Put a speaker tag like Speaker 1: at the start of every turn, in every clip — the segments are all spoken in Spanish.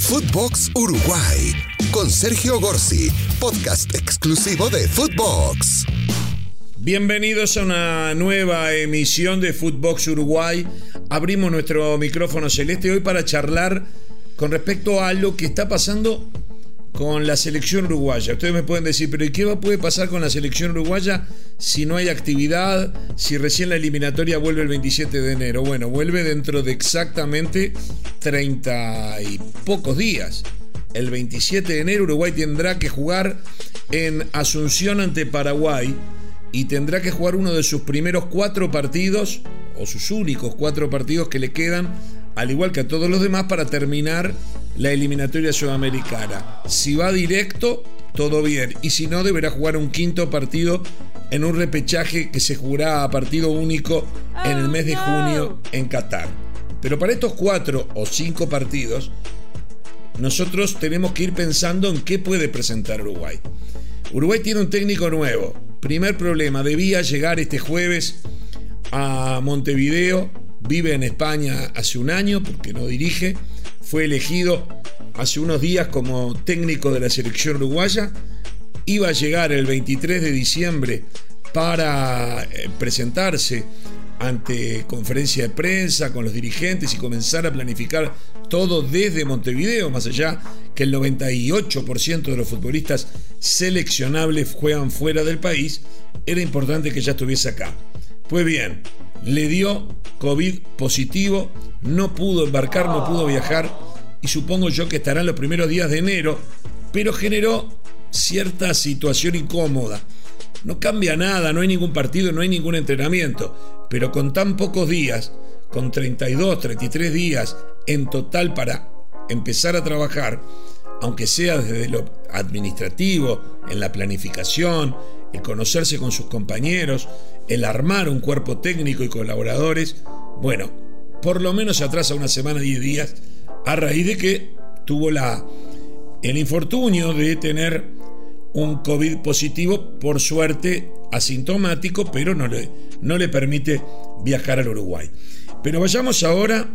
Speaker 1: Footbox Uruguay con Sergio Gorsi, podcast exclusivo de Footbox.
Speaker 2: Bienvenidos a una nueva emisión de Footbox Uruguay. Abrimos nuestro micrófono celeste hoy para charlar con respecto a lo que está pasando con la selección uruguaya. Ustedes me pueden decir, pero ¿y qué puede pasar con la selección uruguaya si no hay actividad, si recién la eliminatoria vuelve el 27 de enero? Bueno, vuelve dentro de exactamente 30 y pocos días. El 27 de enero Uruguay tendrá que jugar en Asunción ante Paraguay y tendrá que jugar uno de sus primeros cuatro partidos, o sus únicos cuatro partidos que le quedan al igual que a todos los demás, para terminar la eliminatoria sudamericana. Si va directo, todo bien. Y si no, deberá jugar un quinto partido en un repechaje que se jugará a partido único en el mes de junio en Qatar. Pero para estos cuatro o cinco partidos, nosotros tenemos que ir pensando en qué puede presentar Uruguay. Uruguay tiene un técnico nuevo. Primer problema, debía llegar este jueves a Montevideo vive en España hace un año porque no dirige, fue elegido hace unos días como técnico de la selección uruguaya, iba a llegar el 23 de diciembre para eh, presentarse ante conferencia de prensa con los dirigentes y comenzar a planificar todo desde Montevideo, más allá que el 98% de los futbolistas seleccionables juegan fuera del país, era importante que ya estuviese acá. Pues bien, le dio COVID positivo, no pudo embarcar, no pudo viajar y supongo yo que estará en los primeros días de enero, pero generó cierta situación incómoda. No cambia nada, no hay ningún partido, no hay ningún entrenamiento, pero con tan pocos días, con 32, 33 días en total para empezar a trabajar, aunque sea desde lo administrativo, en la planificación, el conocerse con sus compañeros, el armar un cuerpo técnico y colaboradores, bueno, por lo menos se atrasa una semana, 10 días, a raíz de que tuvo la, el infortunio de tener un COVID positivo, por suerte asintomático, pero no le, no le permite viajar al Uruguay. Pero vayamos ahora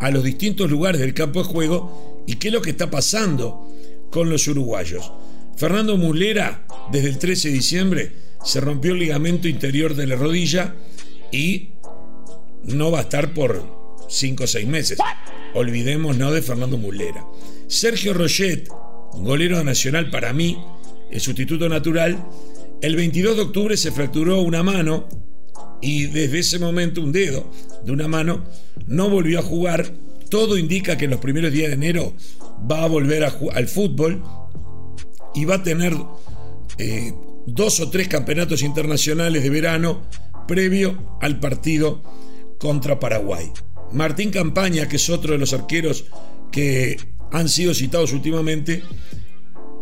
Speaker 2: a los distintos lugares del campo de juego y qué es lo que está pasando con los uruguayos. Fernando Mulera, desde el 13 de diciembre, se rompió el ligamento interior de la rodilla y no va a estar por 5 o 6 meses. Olvidémonos de Fernando Mulera. Sergio Roget, golero nacional para mí, el sustituto natural, el 22 de octubre se fracturó una mano y desde ese momento un dedo de una mano no volvió a jugar. Todo indica que en los primeros días de enero va a volver al fútbol y va a tener eh, dos o tres campeonatos internacionales de verano previo al partido contra Paraguay. Martín Campaña, que es otro de los arqueros que han sido citados últimamente,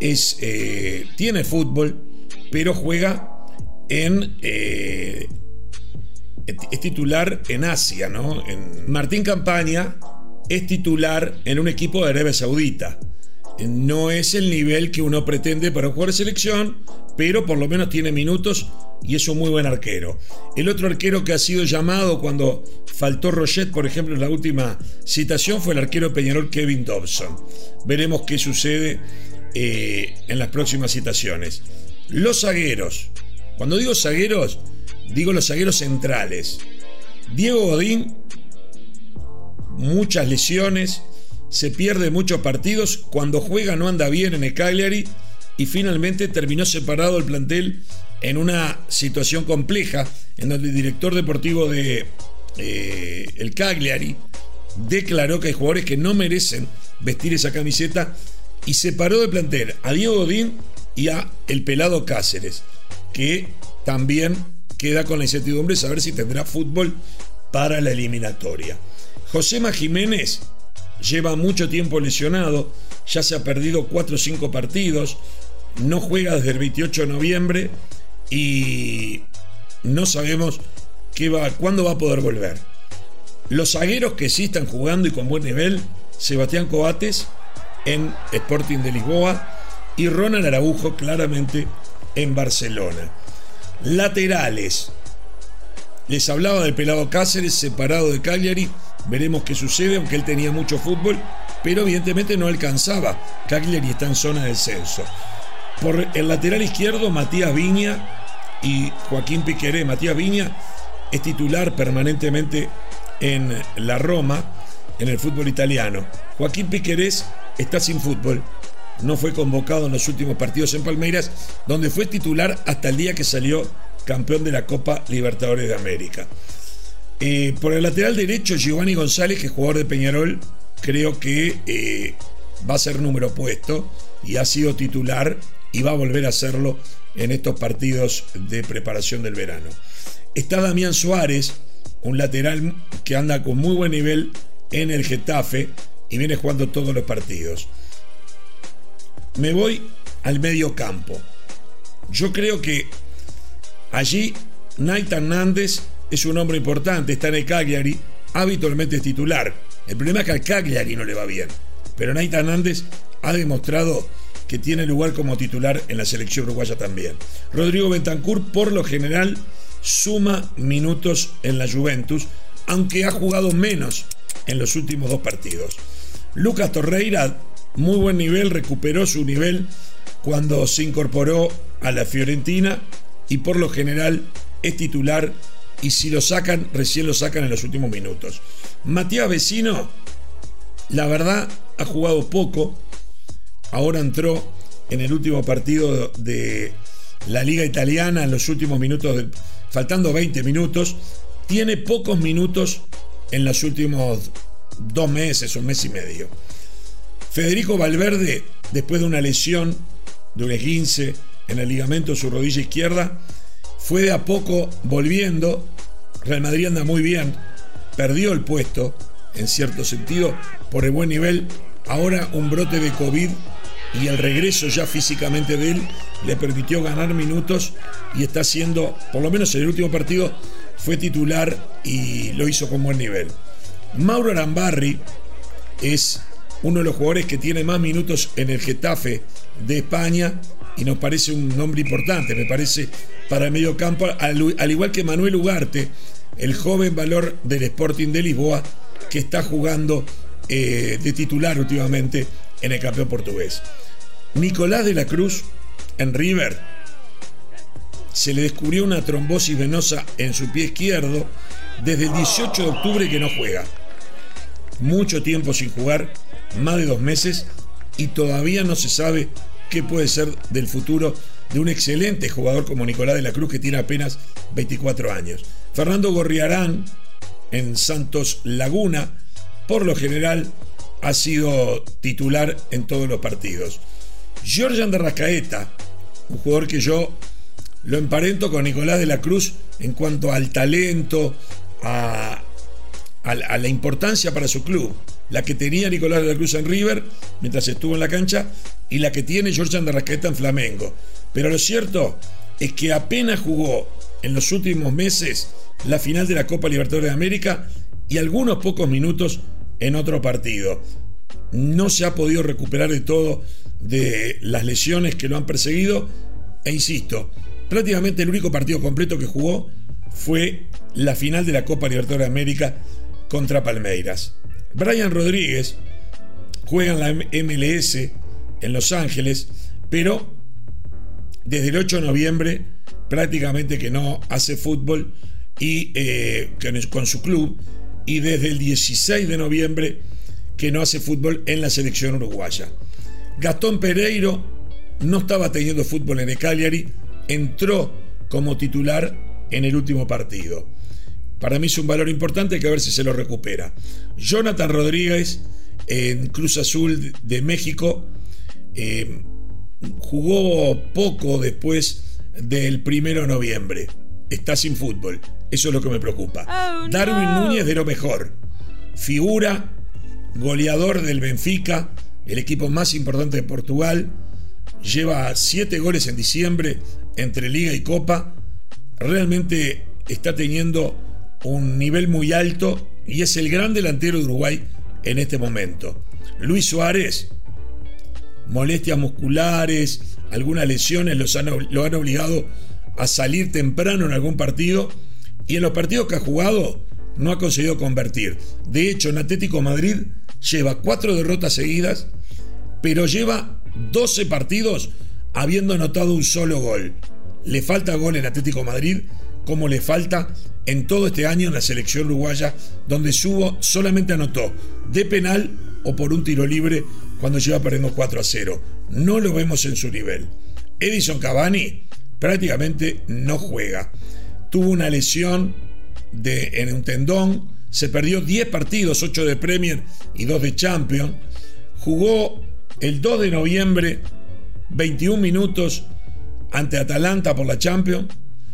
Speaker 2: es, eh, tiene fútbol, pero juega en... Eh, es titular en Asia, ¿no? Martín Campaña es titular en un equipo de Arabia Saudita no es el nivel que uno pretende para jugar selección, pero por lo menos tiene minutos y es un muy buen arquero. El otro arquero que ha sido llamado cuando faltó Roget, por ejemplo, en la última citación, fue el arquero Peñarol Kevin Dobson. Veremos qué sucede eh, en las próximas citaciones. Los zagueros. Cuando digo zagueros, digo los zagueros centrales. Diego Godín, muchas lesiones, se pierde muchos partidos, cuando juega no anda bien en el Cagliari y finalmente terminó separado el plantel en una situación compleja en donde el director deportivo de eh, el Cagliari declaró que hay jugadores que no merecen vestir esa camiseta y separó del plantel a Diego Godín y a el pelado Cáceres, que también queda con la incertidumbre de saber si tendrá fútbol para la eliminatoria. Josema Jiménez lleva mucho tiempo lesionado, ya se ha perdido 4 o 5 partidos, no juega desde el 28 de noviembre y no sabemos qué va, cuándo va a poder volver. Los zagueros que sí están jugando y con buen nivel, Sebastián Coates en Sporting de Lisboa y Ronald Araujo claramente en Barcelona. Laterales. Les hablaba del pelado Cáceres separado de Cagliari Veremos qué sucede, aunque él tenía mucho fútbol pero evidentemente no alcanzaba. Cagliari está en zona de descenso. Por el lateral izquierdo, Matías Viña y Joaquín Piqueré. Matías Viña es titular permanentemente en la Roma, en el fútbol italiano. Joaquín Piquerés está sin fútbol. No fue convocado en los últimos partidos en Palmeiras, donde fue titular hasta el día que salió campeón de la Copa Libertadores de América. Eh, por el lateral derecho, Giovanni González, que es jugador de Peñarol, creo que eh, va a ser número puesto y ha sido titular y va a volver a hacerlo en estos partidos de preparación del verano. Está Damián Suárez, un lateral que anda con muy buen nivel en el Getafe y viene jugando todos los partidos. Me voy al medio campo. Yo creo que allí Naita Hernández es un hombre importante, está en el Cagliari, habitualmente es titular. El problema es que al Cagliari no le va bien. Pero Naita Hernández ha demostrado que tiene lugar como titular en la selección uruguaya también. Rodrigo Bentancur, por lo general, suma minutos en la Juventus, aunque ha jugado menos en los últimos dos partidos. Lucas Torreira, muy buen nivel, recuperó su nivel cuando se incorporó a la Fiorentina y por lo general es titular y si lo sacan, recién lo sacan en los últimos minutos. Matías Vecino, la verdad, ha jugado poco. Ahora entró en el último partido de la Liga Italiana, en los últimos minutos, faltando 20 minutos. Tiene pocos minutos en los últimos dos meses, un mes y medio. Federico Valverde, después de una lesión de un esguince en el ligamento de su rodilla izquierda, fue de a poco volviendo. Real Madrid anda muy bien, perdió el puesto en cierto sentido por el buen nivel. Ahora un brote de COVID y el regreso ya físicamente de él le permitió ganar minutos y está siendo, por lo menos en el último partido, fue titular y lo hizo con buen nivel. Mauro Arambarri es uno de los jugadores que tiene más minutos en el Getafe de España y nos parece un nombre importante, me parece, para el medio campo, al, igual que Manuel Ugarte, el joven valor del Sporting de Lisboa, que está jugando eh, de titular últimamente en el campeón portugués. Nicolás de la Cruz, en River, se le descubrió una trombosis venosa en su pie izquierdo desde el 18 de octubre que no juega. Mucho tiempo sin jugar, más de dos meses, y todavía no se sabe qué puede ser del futuro de un excelente jugador como Nicolás de la Cruz que tiene apenas 24 años. Fernando Gorriarán en Santos Laguna, por lo general, ha sido titular en todos los partidos. Georgian de Rascaeta, un jugador que yo lo emparento con Nicolás de la Cruz en cuanto al talento, a, a la importancia para su club la que tenía Nicolás de la Cruz en River mientras estuvo en la cancha y la que tiene George Andarrasqueta en Flamengo. Pero lo cierto es que apenas jugó en los últimos meses la final de la Copa Libertadores de América y algunos pocos minutos en otro partido. No se ha podido recuperar de todo de las lesiones que lo han perseguido e insisto, prácticamente el único partido completo que jugó fue la final de la Copa Libertadores de América contra Palmeiras. Brian Rodríguez juega en la MLS en Los Ángeles, pero desde el 8 de noviembre prácticamente que no hace fútbol y eh, con su club y desde el 16 de noviembre que no hace fútbol en la selección uruguaya. Gastón Pereiro no estaba teniendo fútbol en el Cagliari, entró como titular en el último partido. Para mí es un valor importante que a ver si se lo recupera. Jonathan Rodríguez en Cruz Azul de México eh, jugó poco después del primero de noviembre. Está sin fútbol. Eso es lo que me preocupa. Oh, Darwin Núñez de lo mejor. Figura, goleador del Benfica, el equipo más importante de Portugal. Lleva siete goles en diciembre entre Liga y Copa. Realmente está teniendo un nivel muy alto y es el gran delantero de Uruguay en este momento. Luis Suárez, molestias musculares, algunas lesiones los han, lo han obligado a salir temprano en algún partido y en los partidos que ha jugado no ha conseguido convertir. De hecho, en Atlético Madrid lleva cuatro derrotas seguidas, pero lleva 12 partidos habiendo anotado un solo gol. Le falta gol en Atlético Madrid, como le falta en todo este año en la selección uruguaya, donde Subo solamente anotó de penal o por un tiro libre cuando lleva perdiendo 4 a 0. No lo vemos en su nivel. Edison Cavani prácticamente no juega. Tuvo una lesión en un tendón, se perdió 10 partidos, 8 de Premier y 2 de Champions. Jugó el 2 de noviembre 21 minutos ante Atalanta por la Champions.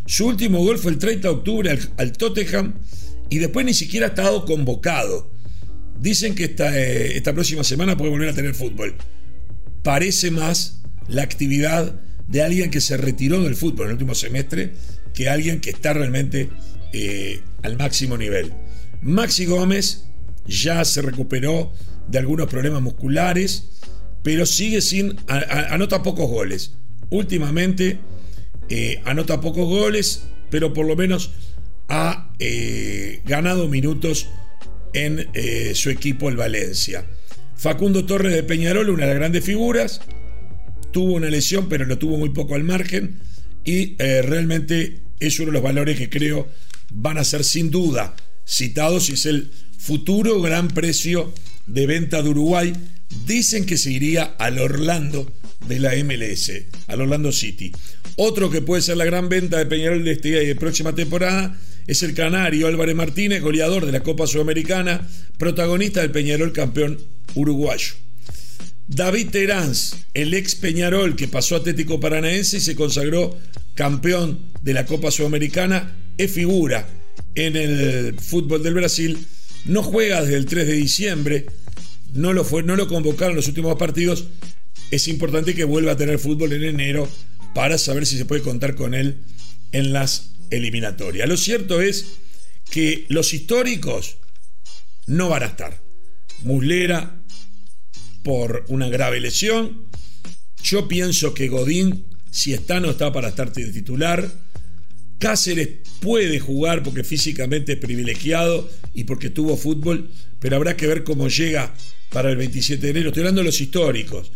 Speaker 2: Su último gol fue el 30 de octubre al, Tottenham y después ni siquiera ha estado convocado. Dicen que esta, eh, esta próxima semana puede volver a tener fútbol. Parece más la actividad de alguien que se retiró del fútbol en el último semestre que alguien que está realmente eh, al máximo nivel. Maxi Gómez ya se recuperó de algunos problemas musculares, pero sigue sin. anota pocos goles. Últimamente eh, anota pocos goles, pero por lo menos ha ganado minutos en su equipo, el Valencia. Facundo Torres de Peñarol, una de las grandes figuras, tuvo una lesión, pero lo tuvo muy poco al margen y realmente es uno de los valores que creo van a ser sin duda citados y es el futuro gran precio de venta de Uruguay. Dicen que se iría al Orlando de la MLS, al Orlando City. Otro que puede ser la gran venta de Peñarol de este y de próxima temporada es el canario Álvarez Martínez, goleador de la Copa Sudamericana, protagonista del Peñarol campeón uruguayo. David Teráns, el ex Peñarol que pasó a Atlético Paranaense y se consagró campeón de la Copa Sudamericana, es figura en el fútbol del Brasil. No juega desde el 3 de diciembre, no lo, no lo convocaron los últimos partidos. Es importante que vuelva a tener fútbol en enero para saber si se puede contar con él en las eliminatorias. Lo cierto es que los históricos no van a estar. Muslera, por una grave lesión. Yo pienso que Godín, si está, no está para estar titular. Cáceres puede jugar porque físicamente es privilegiado y porque tuvo fútbol, pero habrá que ver cómo llega para el 27 de enero. Estoy hablando de los históricos.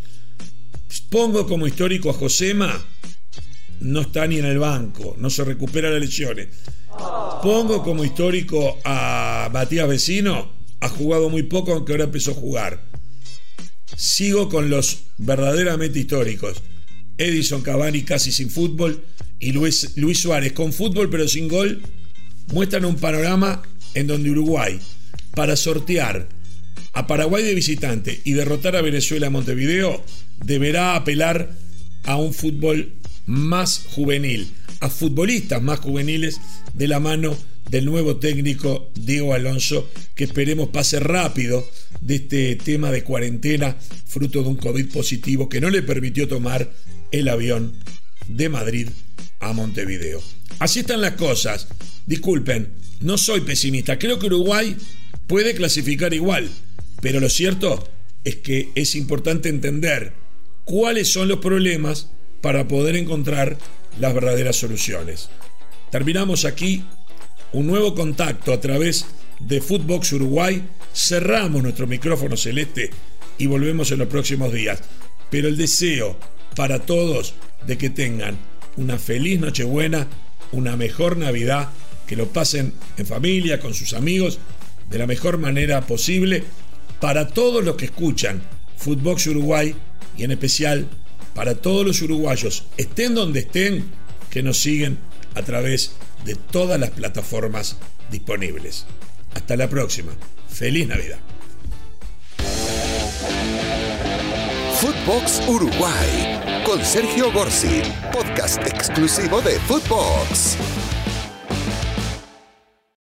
Speaker 2: Pongo como histórico a Josema, no está ni en el banco, no se recupera las lesiones. Pongo como histórico a Matías Vecino, ha jugado muy poco, aunque ahora empezó a jugar. Sigo con los verdaderamente históricos. Edison Cavani casi sin fútbol y Luis, Luis Suárez con fútbol pero sin gol muestran un panorama en donde Uruguay, para sortear a Paraguay de visitante y derrotar a Venezuela en Montevideo, deberá apelar a un fútbol más juvenil, a futbolistas más juveniles de la mano del nuevo técnico Diego Alonso, que esperemos pase rápido de este tema de cuarentena, fruto de un COVID positivo que no le permitió tomar el avión de Madrid a Montevideo. Así están las cosas. Disculpen, no soy pesimista. Creo que Uruguay puede clasificar igual, pero lo cierto es que es importante entender cuáles son los problemas para poder encontrar las verdaderas soluciones. Terminamos aquí un nuevo contacto a través de Footbox Uruguay. Cerramos nuestro micrófono celeste y volvemos en los próximos días. Pero el deseo para todos de que tengan una feliz Nochebuena, una mejor Navidad, que lo pasen en familia, con sus amigos, de la mejor manera posible, para todos los que escuchan Footbox Uruguay y en especial para todos los uruguayos, estén donde estén, que nos siguen a través de todas las plataformas disponibles. Hasta la próxima. Feliz Navidad.
Speaker 1: Footbox Uruguay con Sergio Gorsi, podcast exclusivo de Footbox.